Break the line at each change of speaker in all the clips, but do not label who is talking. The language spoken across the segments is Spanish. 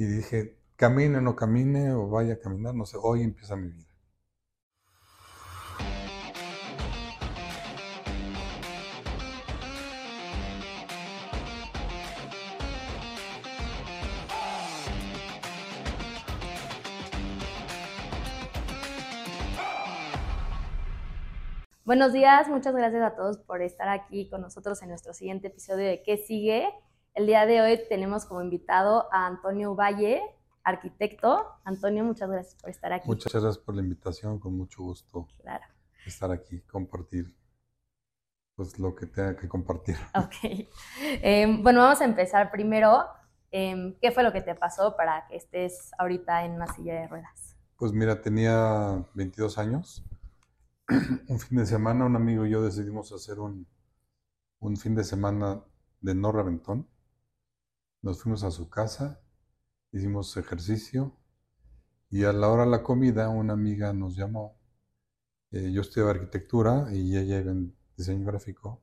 Y dije, camine o no camine, o vaya a caminar, no sé, hoy empieza mi vida.
Buenos días, muchas gracias a todos por estar aquí con nosotros en nuestro siguiente episodio de ¿Qué sigue? El día de hoy tenemos como invitado a Antonio Valle, arquitecto. Antonio, muchas gracias por estar aquí.
Muchas gracias por la invitación, con mucho gusto
Claro.
estar aquí, compartir pues lo que tenga que compartir.
Ok. Eh, bueno, vamos a empezar primero. eh, ¿Qué fue lo que te pasó para que estés ahorita en una silla de ruedas?
Pues mira, tenía 22 años. Un fin de semana, un amigo y yo decidimos hacer un, un fin de semana de no reventón. Nos fuimos a su casa, hicimos ejercicio y a la hora de la comida una amiga nos llamó. Eh, yo estudiaba arquitectura y ella en diseño gráfico.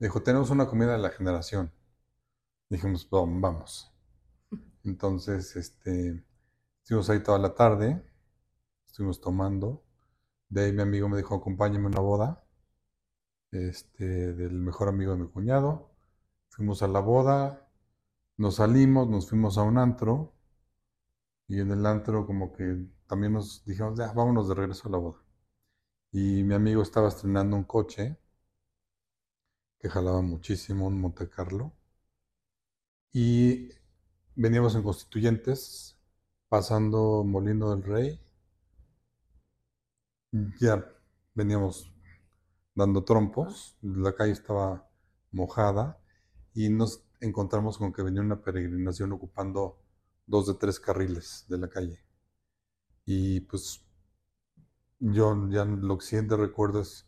Dijo, tenemos una comida de la generación. Dijimos, "Va- vamos. Entonces, este, estuvimos ahí toda la tarde, estuvimos tomando. De ahí mi amigo me dijo, acompáñame a una boda, este, del mejor amigo de mi cuñado. Fuimos a la boda, nos salimos, nos fuimos a un antro y en el antro como que también nos dijimos, ya, vámonos de regreso a la boda. Y mi amigo estaba estrenando un coche que jalaba muchísimo, un Monte Carlo. Y veníamos en Constituyentes, pasando Molino del Rey. Ya veníamos dando trompos, la calle estaba mojada y nos encontramos con que venía una peregrinación ocupando dos de tres carriles de la calle. Y pues yo ya lo que siguiente recuerdo es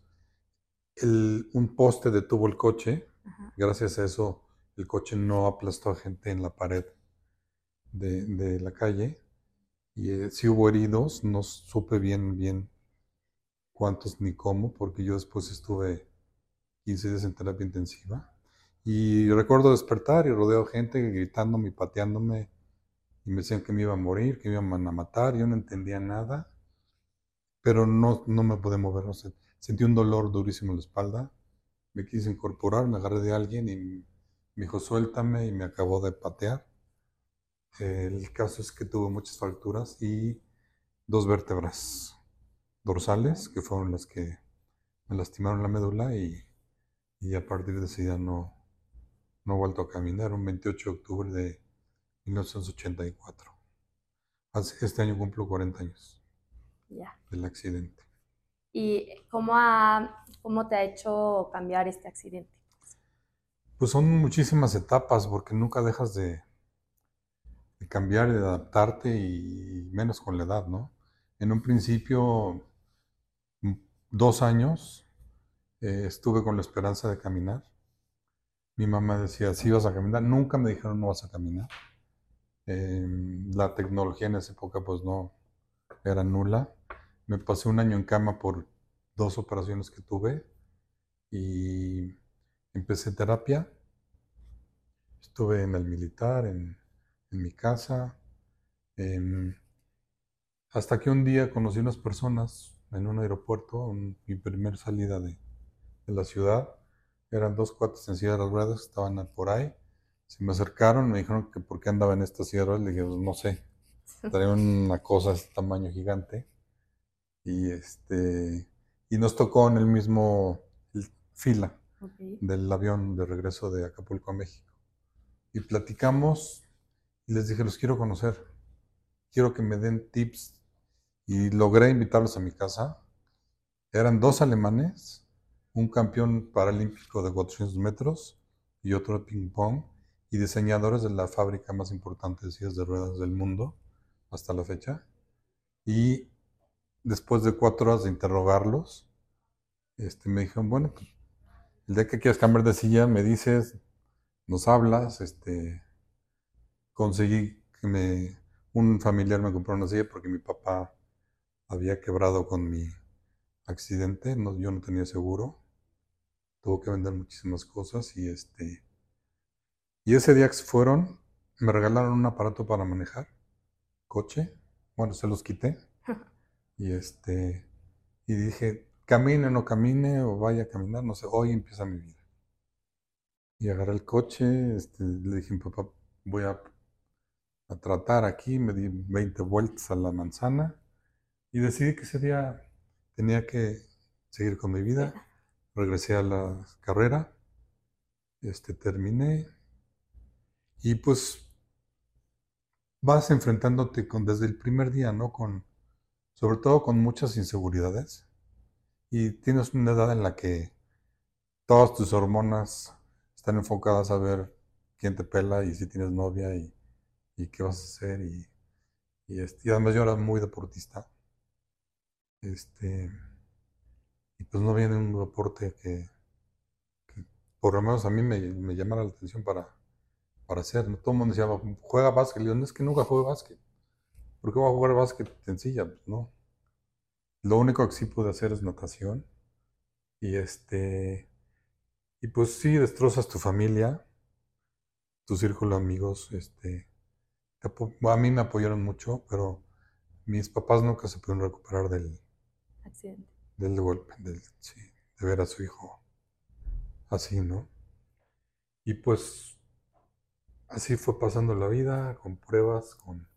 el- un poste detuvo el coche.
Ajá.
Gracias a eso el coche no aplastó a gente en la pared de, de la calle. Y eh, sí hubo heridos, no supe bien, bien cuántos ni cómo, porque yo después estuve 15 días en terapia intensiva. Y recuerdo despertar y rodeo gente gritándome y pateándome y me decían que me iba a morir, que me iban a matar. Yo no entendía nada, pero no, no me pude mover. no. Sentí un dolor durísimo en la espalda. Me quise incorporar, me agarré de alguien y me dijo suéltame y me acabó de patear. El caso es que tuve muchas fracturas y dos vértebras dorsales, que fueron las que me lastimaron la médula y, y a partir de ese día no, no he vuelto a caminar. Un 28 de octubre de 1984. Hace- Este año cumplo 40 años
Ya.
del accidente.
¿Y cómo, ha, cómo te ha hecho cambiar este accidente?
Pues son muchísimas etapas porque nunca dejas de, de cambiar y de adaptarte y menos con la edad, ¿no? En un principio, m- dos años, eh, estuve con la esperanza de caminar. Mi mamá decía, sí vas a caminar. Nunca me dijeron, no vas a caminar. Eh, la tecnología en esa época pues no era nula. Me pasé un año en cama por dos operaciones que tuve y empecé terapia. Estuve en el militar, en, en mi casa, em, hasta que un día conocí unas personas en un aeropuerto, mi primer salida de la ciudad. Eran dos cuates en silla de ruedas que estaban por ahí. Se me acercaron, me dijeron que por qué andaba en esta silla de ruedas. Le dije, pues no sé, traía una cosa de este tamaño gigante. Y este, y nos tocó en el mismo fila
Ok.
del avión de regreso de Acapulco a México. Y platicamos y les dije, los quiero conocer, quiero que me den tips. Y logré invitarlos a mi casa. Eran dos alemanes, un campeón paralímpico de 400 metros y otro de ping pong, y diseñadores de la fábrica más importante de sillas de ruedas del mundo hasta la fecha. Y después de cuatro horas de interrogarlos, este, me dijeron, bueno, el día que quieras cambiar de silla, me dices, nos hablas, este, conseguí que me, un familiar me compró una silla porque mi papá había quebrado con mi accidente, no, yo no tenía seguro, tuvo que vender muchísimas cosas y este, y ese día que se fueron, me regalaron un aparato para manejar coche. Bueno, se los quité. y este, y dije, camine o no camine, o vaya a caminar, no sé, hoy empieza mi vida. Y agarré el coche, este, le dije papá, voy a, a tratar aquí, me di 20 vueltas a la manzana y decidí que ese día tenía que seguir con mi vida. Regresé a la carrera, este, terminé y pues vas enfrentándote con, desde el primer día, ¿no? Con, sobre todo con muchas inseguridades. Y tienes una edad en la que todas tus hormonas están enfocadas a ver quién te pela y si tienes novia y, qué vas a hacer. Y, y, este, y además yo era muy deportista. Este, y pues no viene un deporte que, por lo menos a mí me, me llamara la atención para, para hacer. ¿no? Todo el mundo decía, juega básquet. No es que nunca juego básquet. ¿Por qué voy a jugar básquet sencilla? Pues no. Lo único que sí pude hacer es natación. Y este. Y pues sí, destrozas tu familia, tu círculo de amigos. Este, a mí me apoyaron mucho, pero mis papás nunca se pudieron recuperar del,
Accidente.
Del golpe, de ver a su hijo así, ¿no? Y pues así fue pasando la vida, con pruebas, con,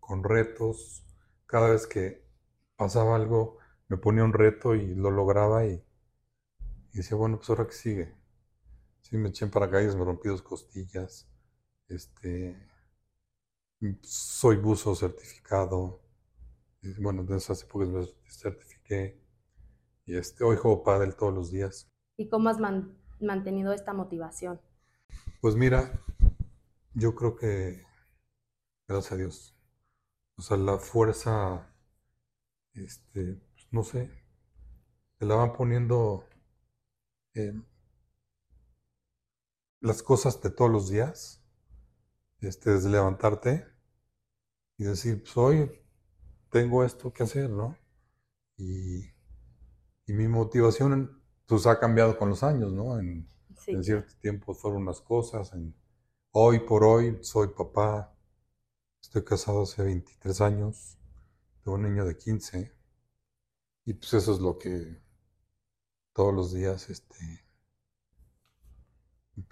con retos. Cada vez que pasaba algo, me ponía un reto y lo lograba y, y decía, bueno, pues ahora que sigue. Sí, me eché en paracaídas, me rompí dos costillas. Este, soy buzo certificado. Bueno, desde hace pocos meses certifiqué. Y este, hoy juego pádel todos los días.
¿Y cómo has man- mantenido esta motivación?
Pues mira, yo creo que, gracias a Dios, o sea, la fuerza, este, pues, no sé, te la van poniendo eh, las cosas de todos los días, este, desde levantarte y decir, pues hoy tengo esto que hacer, ¿no? Y, y mi motivación, pues ha cambiado con los años, ¿no? En,
Sí.
en cierto tiempo fueron unas cosas, en, hoy por hoy soy papá, estoy casado hace 23 años, tengo un niño de 15, y pues eso es lo que todos los días este,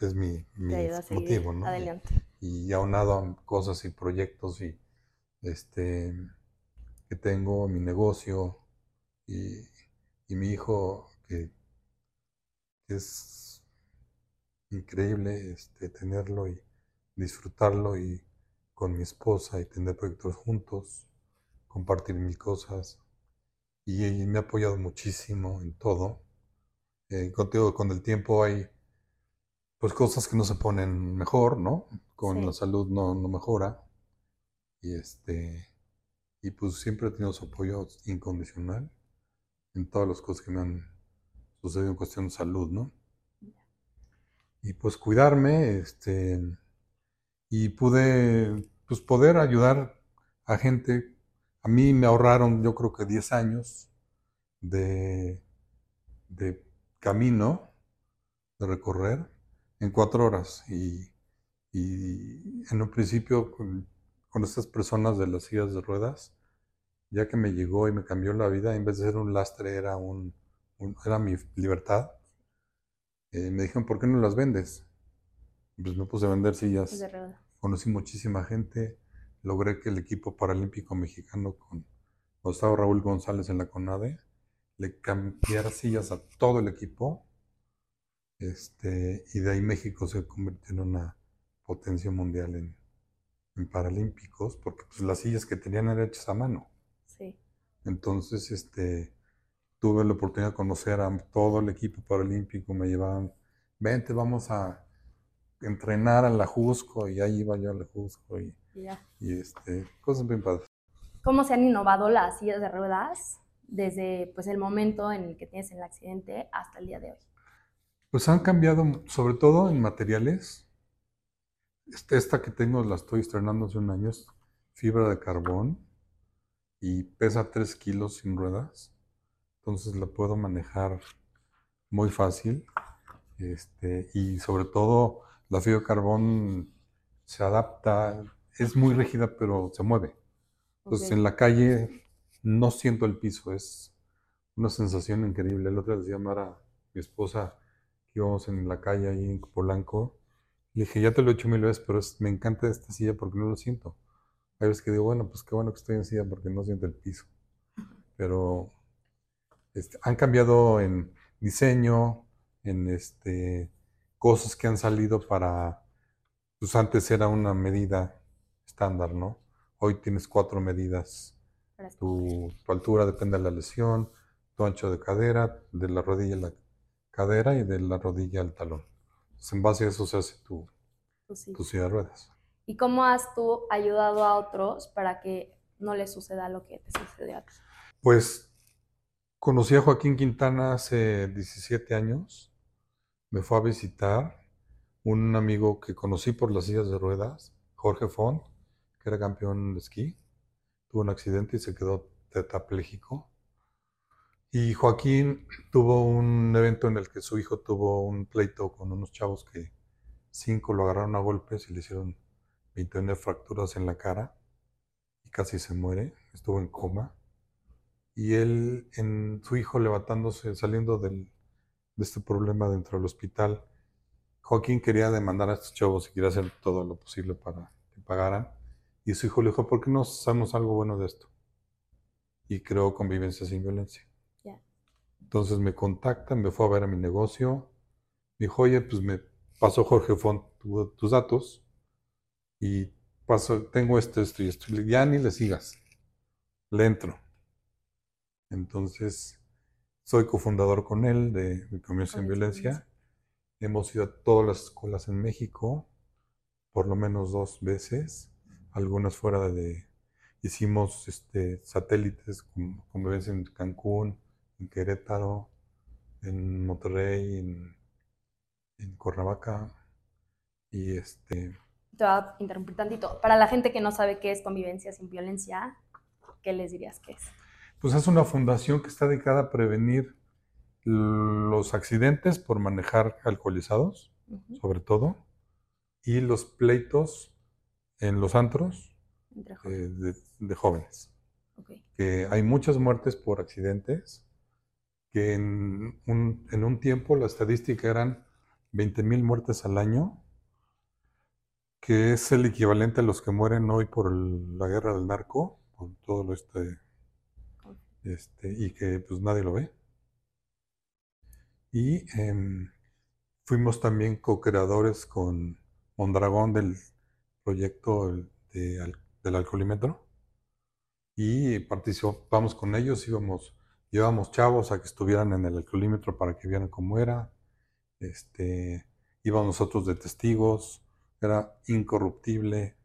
es mi, mi motivo, ¿no?
adelante.
Y, y aunado a cosas y proyectos y este que tengo, mi negocio y, y mi hijo que, que es increíble este, tenerlo y disfrutarlo y con mi esposa y tener proyectos juntos, compartir mil cosas. Y, y me ha apoyado muchísimo en todo. Eh, contigo, con el tiempo hay pues cosas que no se ponen mejor, ¿no? Con
Sí.
la salud no, no mejora. Y este, y pues siempre he tenido su apoyo incondicional en todas las cosas que me han sucedido en cuestión de salud, ¿no? Y pues cuidarme, este, y pude, pues poder ayudar a gente. A mí me ahorraron, yo creo que 10 años de, de camino, de recorrer, en cuatro horas. Y, y en un principio, con, con estas personas de las sillas de ruedas, ya que me llegó y me cambió la vida, en vez de ser un lastre, era, un, un- era mi libertad. Eh, me dijeron, ¿por qué no las vendes? Pues me puse a vender sillas.
Es de ruedas.
Conocí muchísima gente. Logré que el equipo paralímpico mexicano con estaba Raúl González en la CONADE le cambiara sillas a todo el equipo. Este, y de ahí México se convirtió en una potencia mundial en, en paralímpicos, porque pues, las sillas que tenían eran hechas a mano. Entonces, este, tuve la oportunidad de conocer a todo el equipo paralímpico, me llevaban, vente, vamos a entrenar a la Jusco, y ahí iba yo a la Jusco, y,
y ya.
y, este, cosas bien padres.
¿Cómo se han innovado las sillas de ruedas desde pues, el momento en el que tienes el accidente hasta el día de hoy?
Pues han cambiado, sobre todo en materiales. Este- Esta que tengo la estoy estrenando hace un año, es fibra de carbón y pesa 3 kilos sin ruedas. Entonces la puedo manejar muy fácil. Este, y sobre todo la fibra de carbón se adapta, es muy rígida, pero se mueve. Entonces en la calle no siento el piso, es una sensación increíble. El otro día decía Mara, mi esposa, que íbamos en la calle ahí en Polanco, le dije, ya te lo he hecho mil veces, pero es- me encanta esta silla porque no lo siento. Hay veces que digo, bueno, pues qué bueno que estoy en silla porque no siento el piso. Pero este, han cambiado en diseño, en este, cosas que han salido para, pues antes era una medida estándar, ¿no? Hoy tienes cuatro medidas. Tu, tu altura depende de la lesión, tu ancho de cadera, de la rodilla a la cadera y de la rodilla al talón. Entonces, en base a eso se hace tu,
Pues sí.
tu silla de ruedas.
¿Y cómo has tú ayudado a otros para que no les suceda lo que te sucedió a ti?
Pues conocí a Joaquín Quintana hace 17 años. Me fue a visitar un amigo que conocí por las sillas de ruedas, Jorge Font, que era campeón de esquí. Tuvo un accidente y se quedó tetrapléjico. Y Joaquín tuvo un evento en el que su hijo tuvo un pleito con unos chavos que cinco lo agarraron a golpes y le hicieron 29 fracturas en la cara y casi se muere. Estuvo en coma y él, en su hijo levantándose, saliendo del- de este problema dentro del hospital, Joaquín quería demandar a estos chavos y quería hacer todo lo posible para que pagaran. Y su hijo le dijo, ¿por qué no hacemos algo bueno de esto? Y creó Convivencia sin Violencia.
Ya.
Entonces me contacta, me fue a ver a mi negocio, me dijo, oye, pues me pasó Jorge Font tu- tus datos y paso, tengo esto, esto y esto. Ya ni le sigas, le entro. Entonces, soy cofundador con él de, de sin
Con
Violencia. Hemos ido a todas las escuelas en México, por lo menos dos veces, algunas fuera de... Hicimos este, satélites con convivencia en Cancún, en Querétaro, en Monterrey, en, en Cuernavaca. Y este,
Te voy a interrumpir tantito. Para la gente que no sabe qué es convivencia sin violencia, ¿qué les dirías que es?
pues es una fundación que está dedicada a prevenir los accidentes por manejar alcoholizados, sobre todo, y los pleitos en los antros eh, de, de jóvenes.
Ok.
Que hay muchas muertes por accidentes, que en un, en un tiempo la estadística eran 20.000 muertes al año, que es el equivalente a los que mueren hoy por el- la guerra del narco, por todo lo este, este, y que pues nadie lo ve. Y em, fuimos también co-creadores con Mondragón del proyecto de del alcoholímetro. Y participamos con ellos, íbamos, llevamos chavos a que estuvieran en el alcoholímetro para que vieran cómo era, este, íbamos nosotros de testigos, era incorruptible,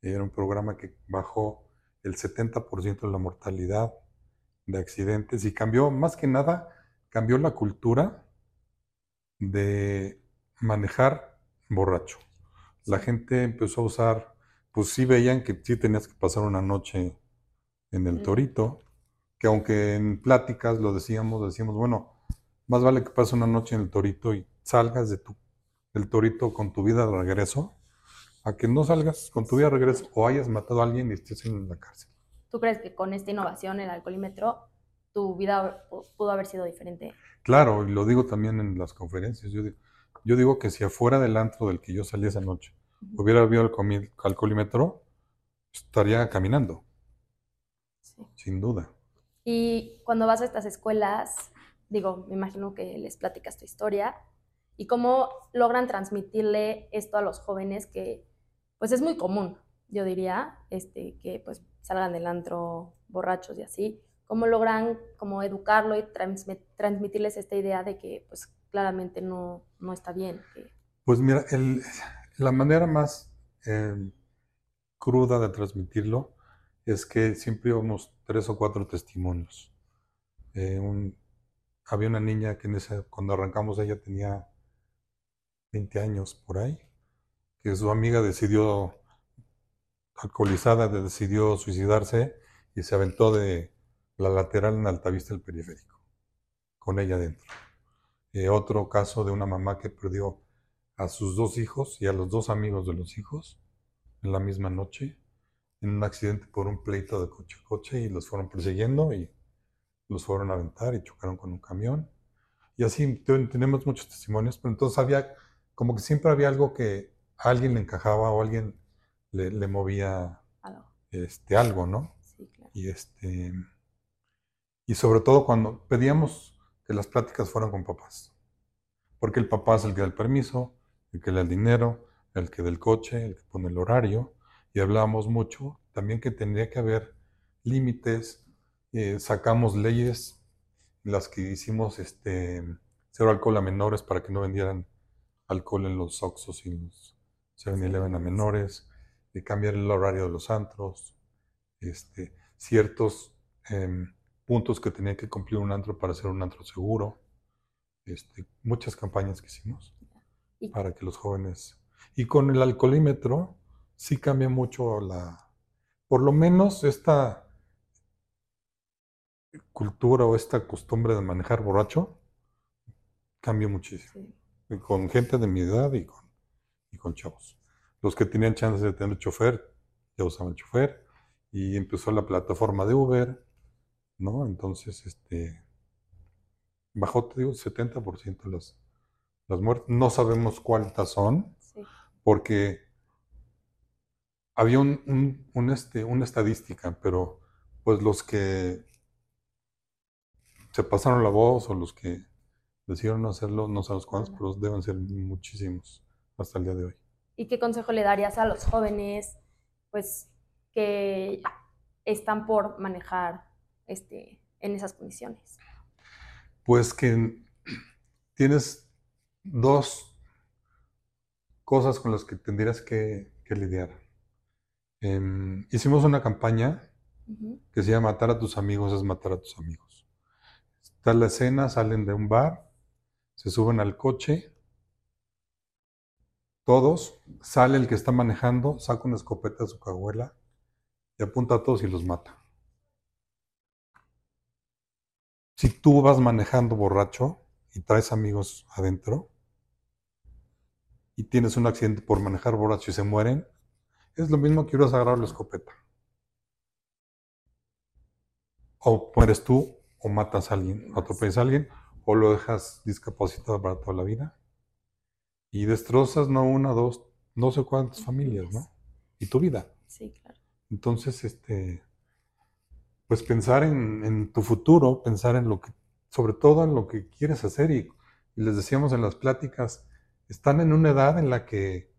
era un programa que bajó el 70% de la mortalidad de accidentes y cambió, más que nada, cambió la cultura de manejar borracho. La gente empezó a usar, pues sí veían que sí tenías que pasar una noche en el torito, que aunque en pláticas lo decíamos, decíamos, bueno, más vale que pases una noche en el torito y salgas de tu, del torito con tu vida de regreso, a que no salgas con tu vida de regreso o hayas matado a alguien y estés en la cárcel.
¿Tú crees que con esta innovación, el alcoholímetro, tu vida pudo haber sido diferente?
Claro, y lo digo también en las conferencias. Yo digo, yo digo que si afuera del antro del que yo salí esa noche hubiera habido el alcoholímetro, estaría caminando,
Sí.
sin duda.
Y cuando vas a estas escuelas, digo, me imagino que les platicas tu historia y cómo logran transmitirle esto a los jóvenes que, pues es muy común, yo diría, este, que pues salgan del antro borrachos y así. ¿Cómo logran como educarlo y transmi- transmitirles esta idea de que pues claramente no, no está bien?
Pues mira, la manera más eh, cruda de transmitirlo es que siempre íbamos tres o cuatro testimonios. Eh, había una niña que en ese- cuando arrancamos ella tenía 20 años por ahí, que su amiga decidió, alcoholizada, de- decidió suicidarse y se aventó de la lateral en Altavista del periférico, con ella dentro. Eh, otro caso de una mamá que perdió a sus dos hijos y a los dos amigos de los hijos en la misma noche en un accidente por un pleito de coche a coche y los fueron persiguiendo y los fueron a aventar y chocaron con un camión. Y así tenemos muchos testimonios, pero entonces había, como que siempre había algo que a alguien le encajaba o a alguien le, le movía
Algo.
este, algo, ¿no?
Sí, claro.
Y, este, y sobre todo cuando pedíamos que las pláticas fueran con papás. Porque el papá es el que da el permiso, el que le da el dinero, el que da el coche, el que pone el horario. Y hablábamos mucho también que tendría que haber límites. eh, sacamos leyes en las que hicimos este, cero alcohol a menores para que no vendieran alcohol en los Oxxos y los 7-Eleven a menores, de cambiar el horario de los antros, este, ciertos em, puntos que tenía que cumplir un antro para ser un antro seguro, este, muchas campañas que hicimos
Y-
para que los jóvenes... Y con el alcoholímetro sí cambia mucho la... Por lo menos esta cultura o esta costumbre de manejar borracho cambia muchísimo.
Sí.
Con gente de mi edad y con, y con chavos. Los que tenían chance de tener chofer, ya usaban chofer, y empezó la plataforma de Uber, ¿no? Entonces, este, bajó, te digo, 70% las, las muertes. No sabemos cuántas son,
Sí.
porque había un, un- un, este, una estadística, pero pues los que se pasaron la voz o los que decidieron no hacerlo, no sabemos cuántos,
Ajá.
pero deben ser muchísimos hasta el día de hoy.
¿Y qué consejo le darías a los jóvenes, pues, que están por manejar este, en esas condiciones?
Pues que tienes dos cosas con las que tendrías que, que lidiar. Em, hicimos una campaña que se llama Matar a tus amigos es matar a tus amigos. Está la escena, salen de un bar, se suben al coche, todos, sale el que está manejando, saca una escopeta de su cajuela y apunta a todos y los mata. Si tú vas manejando borracho y traes amigos adentro y tienes un accidente por manejar borracho y se mueren, es lo mismo que hubieras agarrado la escopeta. O mueres tú, o matas a alguien, atropellas a alguien, o lo dejas discapacitado para toda la vida. Y destrozas no una, dos, no sé cuántas familias, ¿no? Y tu vida.
Sí, claro.
Entonces, este, pues pensar en, en tu futuro, pensar en lo que, sobre todo en lo que quieres hacer. Y, y les decíamos en las pláticas, están en una edad en la que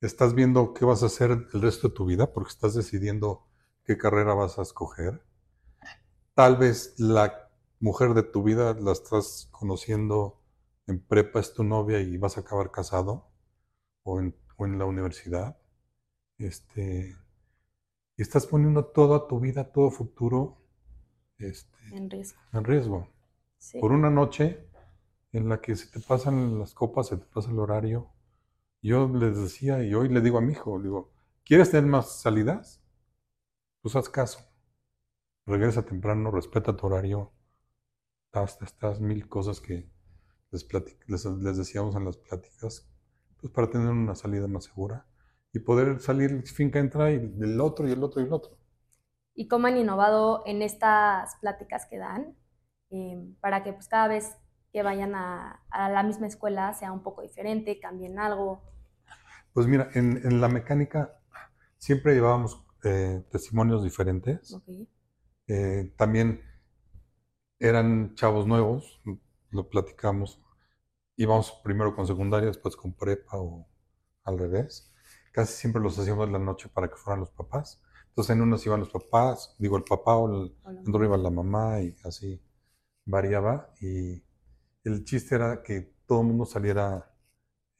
estás viendo qué vas a hacer el resto de tu vida, porque estás decidiendo qué carrera vas a escoger. Tal vez la mujer de tu vida la estás conociendo en prepa, es tu novia y vas a acabar casado, o en, o en la universidad. Este, y estás poniendo toda tu vida, todo futuro este,
En riesgo.
en riesgo.
Sí.
Por una noche en la que se te pasan las copas, se te pasa el horario. Yo les decía, y hoy le digo a mi hijo, digo, ¿quieres tener más salidas? Pues haz caso. Regresa temprano, respeta tu horario. Estás, estás mil cosas que les, les, les decíamos en las pláticas, pues para tener una salida más segura y poder salir finca entra y el otro y el otro y el otro.
¿Y cómo han innovado en estas pláticas que dan eh, para que pues, cada vez que vayan a, a la misma escuela sea un poco diferente, cambien algo?
Pues mira, en, en la mecánica siempre llevábamos eh, testimonios diferentes.
Ok.
Eh, también eran chavos nuevos, lo platicamos. Íbamos primero con secundaria, después con prepa o al revés. Casi siempre los hacíamos en la noche para que fueran los papás. Entonces en unos iban los papás, digo el papá o el,
Hola.
en otro iba la mamá y así variaba. Y el chiste era que todo el mundo saliera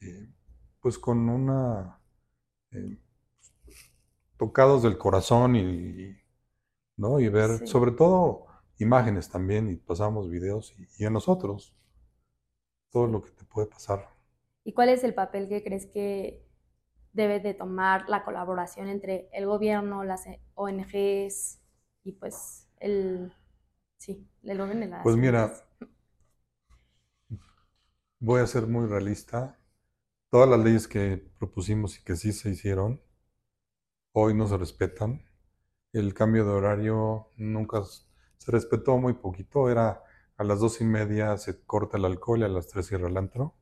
eh, pues con una... eh, tocados del corazón y, y, ¿no? y ver
Sí.
sobre todo imágenes también y pasamos videos y, y a nosotros todo lo que te puede pasar.
¿Y cuál es el papel que crees que debe de tomar la colaboración entre el gobierno, las ONGs y pues el, sí, el gobierno y las
Pues mira, voy a ser muy realista. Todas las leyes que propusimos y que sí se hicieron, hoy no se respetan. El cambio de horario nunca se respetó muy poquito. Era a las dos y media se corta el alcohol y a las tres cierra el antro.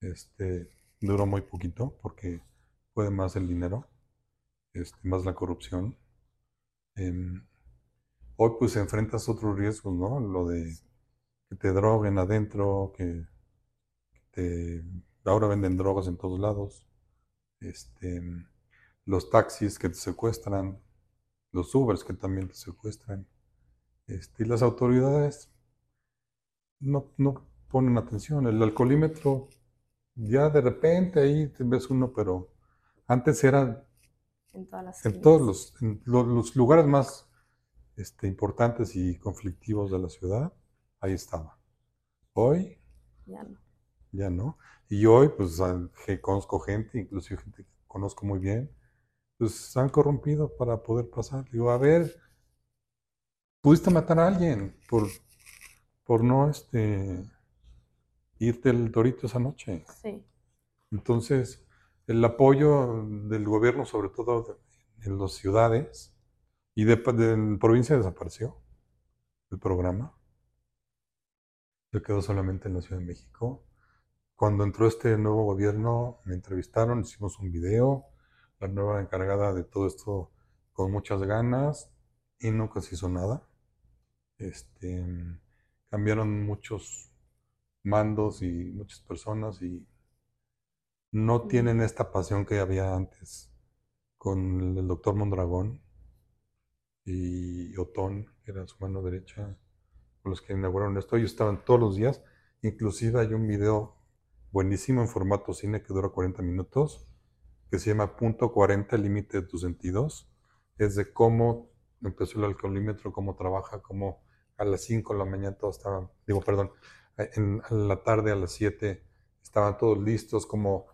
Este, duró muy poquito porque puede más el dinero, este, más la corrupción. Em, hoy pues enfrentas otros riesgos, ¿no? Lo de que te droguen adentro, que, te, ahora venden drogas en todos lados, este, los taxis que te secuestran, los Ubers que también te secuestran, este, y las autoridades no, no ponen atención. El alcoholímetro, ya de repente ahí te ves uno, pero antes era
En todas las
en todos los, en lo- los lugares más este, importantes y conflictivos de la ciudad, ahí estaba. Hoy
Ya no.
ya no. Y hoy, pues, conozco gente, inclusive gente que conozco muy bien, pues se han corrompido para poder pasar. Digo, a ver, pudiste matar a alguien por, por no este, irte el torito esa noche.
Sí.
Entonces, el apoyo del gobierno, sobre todo en las ciudades y de, de en provincia desapareció el programa. Se quedó solamente en la Ciudad de México. Cuando entró este nuevo gobierno, me entrevistaron, hicimos un video, la nueva encargada de todo esto con muchas ganas y nunca se hizo nada. Este, cambiaron muchos mandos y muchas personas y no tienen esta pasión que había antes con el doctor Mondragón y Otón, que era su mano derecha, con los que inauguraron esto. Ellos estaban todos los días. Inclusive hay un video buenísimo en formato cine que dura 40 minutos, que se llama Punto 40, el límite de tus sentidos. Es de cómo empezó el alcoholímetro, cómo trabaja, cómo a las 5 de la mañana todos estaban, digo, perdón, en, la tarde a las 7 estaban todos listos, como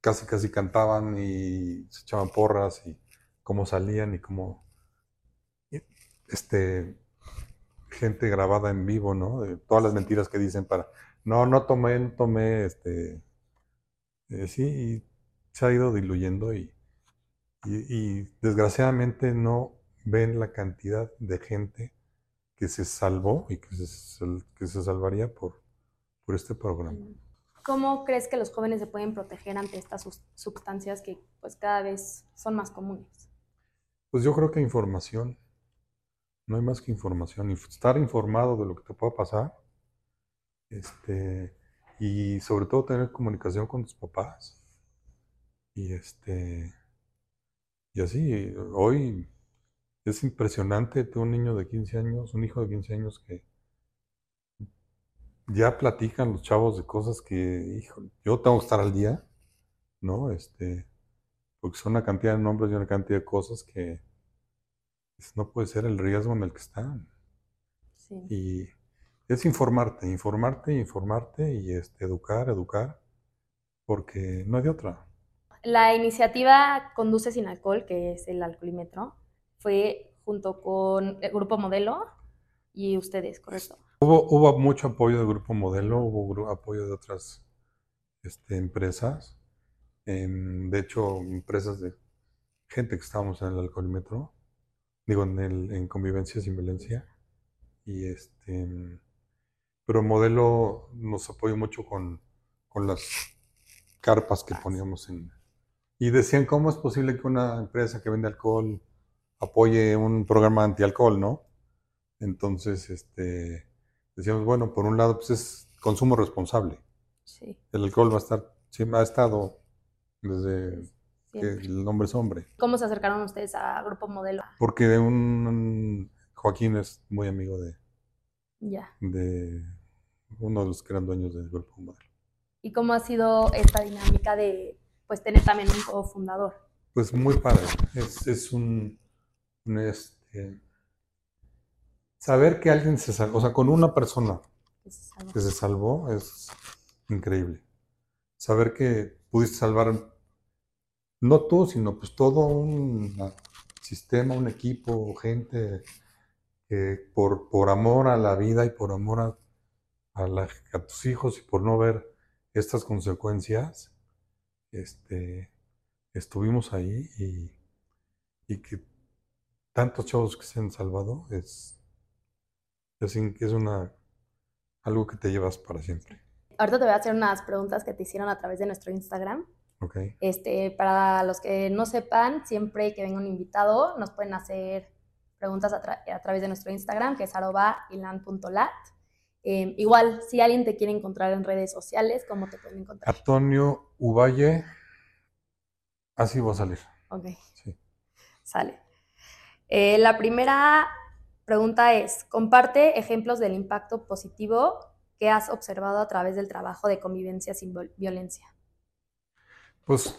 casi casi cantaban y se echaban porras y cómo salían y cómo este gente grabada en vivo, ¿no? De todas las mentiras que dicen para no, no tomé, no tomé, este eh, sí, y se ha ido diluyendo y, y desgraciadamente no ven la cantidad de gente que se salvó y que se, que se salvaría por, por este programa.
¿Cómo crees que los jóvenes se pueden proteger ante estas sus- sustancias que pues cada vez son más comunes?
Pues yo creo que información, no hay más que información, Inf- estar informado de lo que te pueda pasar, este, y sobre todo tener comunicación con tus papás. Y este, y así, hoy es impresionante tú un niño de 15 años, un hijo de 15 años que ya platican los chavos de cosas que, hijo, yo tengo que estar al día, ¿no? Este, porque son una cantidad de nombres y una cantidad de cosas que pues, no puede ser el riesgo en el que están.
Sí.
Y es informarte, informarte, informarte y este, educar, educar, porque no hay de otra.
La iniciativa Conduce sin alcohol, que es el alcoholímetro, fue junto con el Grupo Modelo y ustedes, ¿correcto?
Hubo, hubo mucho apoyo del Grupo Modelo, hubo gru- apoyo de otras este, empresas, em, de hecho, empresas de gente que estábamos en el alcoholímetro, digo, en, el, en convivencia sin violencia, y este, pero Modelo nos apoyó mucho con, con las carpas que poníamos en... Y decían, ¿cómo es posible que una empresa que vende alcohol apoye un programa antialcohol, no? Entonces, este, decíamos, bueno, por un lado, pues es consumo responsable.
Sí,
El alcohol va a estar, siempre ha estado desde que
siempre.
el hombre es hombre.
¿Cómo se acercaron ustedes a Grupo Modelo?
Porque un, Joaquín es muy amigo de,
Ya.
de uno de los que eran dueños del grupo Modelo.
¿Y cómo ha sido esta dinámica de pues tener también un cofundador?
Pues muy padre. Es, es un, un, este, saber que alguien se salvó, o sea, con una persona
que se salvó?
que se salvó es increíble. Saber que pudiste salvar, no tú, sino pues todo un sistema, un equipo, gente que por, por amor a la vida y por amor a, a, la- a tus hijos y por no ver estas consecuencias, este, estuvimos ahí y y que tantos chavos que se han salvado es, es, es una, algo que te llevas para siempre.
Ahorita te voy a hacer unas preguntas que te hicieron a través de nuestro Instagram.
¿Ok?
Este, para los que no sepan, siempre que venga un invitado, nos pueden hacer preguntas a, tra- a través de nuestro Instagram, que es arroba ilan.lat. Eh, igual, si alguien te quiere encontrar en redes sociales, ¿cómo te pueden encontrar?
Antonio Uvalle, así va a salir.
Ok,
Sí.
sale. Eh, la primera pregunta es, comparte ejemplos del impacto positivo que has observado a través del trabajo de convivencia sin viol- violencia.
Pues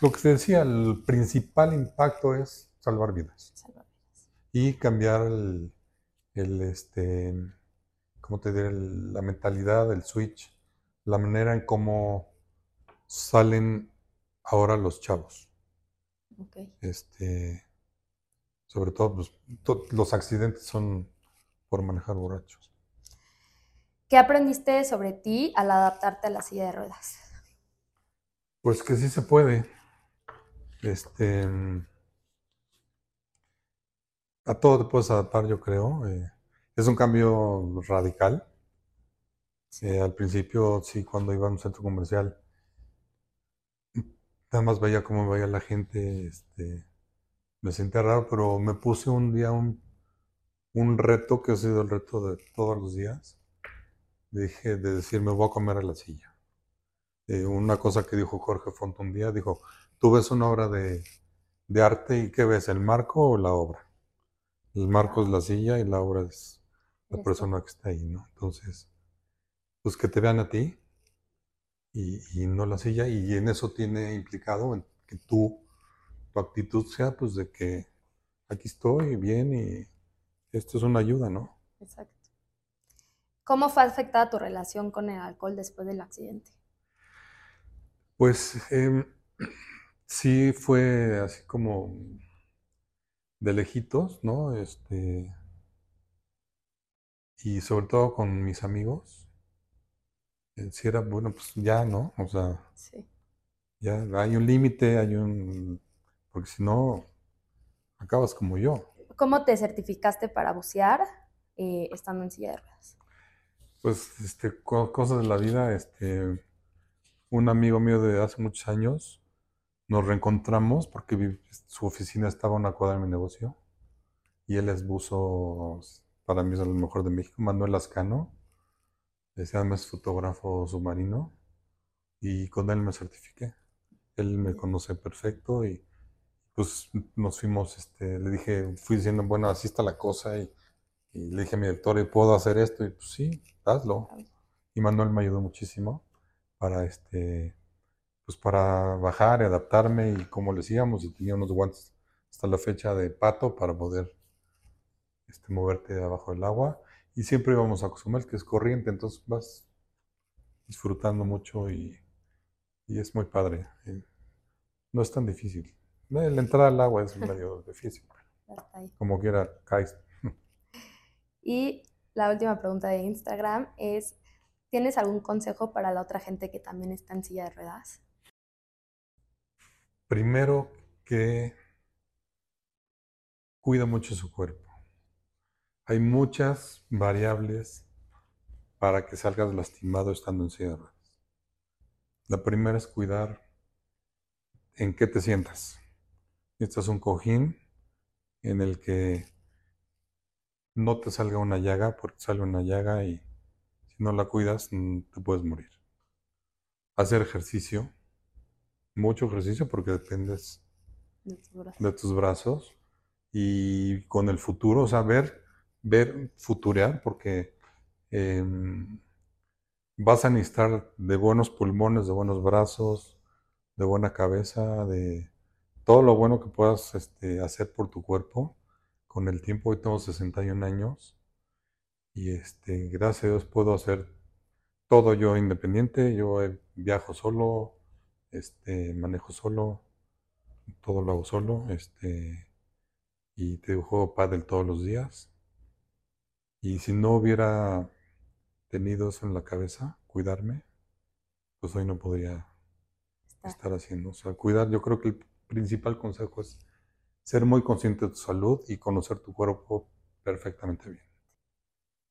lo que te decía, el principal impacto es salvar vidas
Salva vidas.
y cambiar el, el, este, ¿cómo te diré? El- la mentalidad, el switch, la manera en cómo salen ahora los chavos.
Ok.
Este, sobre todo, pues, to- los accidentes son por manejar borrachos.
¿Qué aprendiste sobre ti al adaptarte a la silla de ruedas?
Pues que sí se puede. Este, a todo te puedes adaptar, yo creo. eh, es un cambio radical. Eh, al principio, sí, cuando iba a un centro comercial, nada más veía cómo veía la gente, este, me sentía raro, pero me puse un día un, un reto que ha sido el reto de todos los días. Dije de decir, me voy a comer a la silla. Eh, una cosa que dijo Jorge Font un día, dijo, tú ves una obra de, de arte y ¿qué ves? ¿El marco o la obra? El marco es la silla y la obra es la persona que está ahí, ¿no? Entonces, pues que te vean a ti y, y no la silla y en eso tiene implicado que tú, tu actitud sea pues de que aquí estoy bien y esto es una ayuda, ¿no?
Exacto. ¿Cómo fue afectada tu relación con el alcohol después del accidente?
Pues em, sí fue así como de lejitos, ¿no? Este, y sobre todo con mis amigos. Sí era, bueno, pues ya, ¿no? O sea,
Sí.
ya hay un límite, hay un... Porque si no, acabas como yo.
¿Cómo te certificaste para bucear eh, estando en silla de ruedas?
Pues, este, co- cosas de la vida, este, un amigo mío de hace muchos años, nos reencontramos porque su oficina estaba a una cuadra de mi negocio y él es buzo, para mí es el mejor de México, Manuel Lascano, ese además es fotógrafo submarino y con él me certifiqué. Él me conoce perfecto y pues nos fuimos, este, le dije, fui diciendo, bueno, así está la cosa y, y le dije a mi director, ¿y puedo hacer esto? Y pues sí, hazlo. Y Manuel me ayudó muchísimo para este, pues para bajar y adaptarme y como le decíamos, y tenía unos guantes hasta la fecha de pato para poder este, moverte abajo del agua. Y siempre íbamos a Cozumel, que es corriente, entonces vas disfrutando mucho y, y es muy padre. eh, No es tan difícil. La entrada al agua es medio difícil, como quiera caes.
Y la última pregunta de Instagram es, ¿tienes algún consejo para la otra gente que también está en silla de ruedas?
Primero que cuida mucho su cuerpo. Hay muchas variables para que salgas lastimado estando en silla de ruedas. La primera es cuidar en qué te sientas. Necesitas un cojín en el que no te salga una llaga, porque sale una llaga y si no la cuidas mm, te puedes morir. Hacer ejercicio, mucho ejercicio porque dependes
de tus brazos?
de tus brazos y con el futuro, o sea, ver, ver, futurear, porque em, vas a necesitar de buenos pulmones, de buenos brazos, de buena cabeza, de todo lo bueno que puedas este, hacer por tu cuerpo. Con el tiempo, hoy tengo 61 años y este, gracias a Dios puedo hacer todo yo independiente. Yo eh, viajo solo, este, manejo solo, todo lo hago solo, este, y te juego pádel todos los días. Y si no hubiera tenido eso en la cabeza, cuidarme, pues hoy no podría
Está.
estar haciendo. O sea, cuidar, yo creo que el principal consejo es ser muy consciente de tu salud y conocer tu cuerpo perfectamente bien.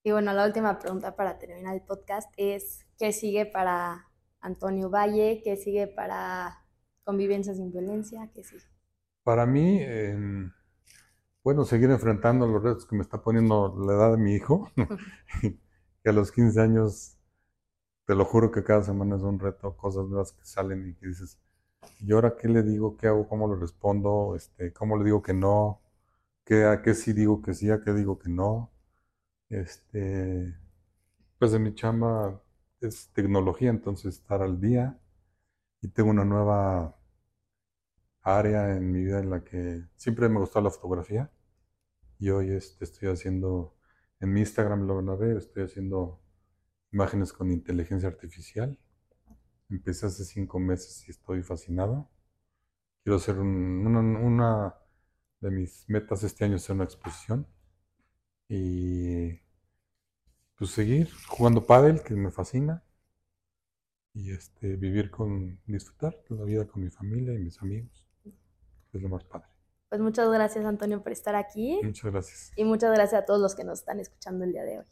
Y bueno, la última pregunta para terminar el podcast es, ¿qué sigue para Antonio Valle? ¿Qué sigue para Convivencia sin Violencia? ¿Qué sigue?
Para mí, em, bueno, seguir enfrentando los retos que me está poniendo la edad de mi hijo, que a los 15 años, te lo juro que cada semana es un reto, cosas nuevas que salen y que dices, ¿y ahora qué le digo? ¿Qué hago? ¿Cómo lo respondo? Este, ¿Cómo le digo que no? ¿Qué, ¿A qué sí digo que sí? ¿A qué digo que no? Este, pues de mi chamba es tecnología, entonces estar al día y tengo una nueva área en mi vida en la que siempre me gustó la fotografía y hoy este, estoy haciendo, en mi Instagram lo van a ver, estoy haciendo imágenes con inteligencia artificial. Empecé hace cinco meses y estoy fascinado. Quiero hacer una, una de mis metas este año hacer una exposición y pues seguir jugando pádel, que me fascina, y este, vivir con, disfrutar de la vida con mi familia y mis amigos, es lo más padre.
Pues muchas gracias Antonio por estar aquí.
Muchas gracias.
Y muchas gracias a todos los que nos están escuchando el día de hoy.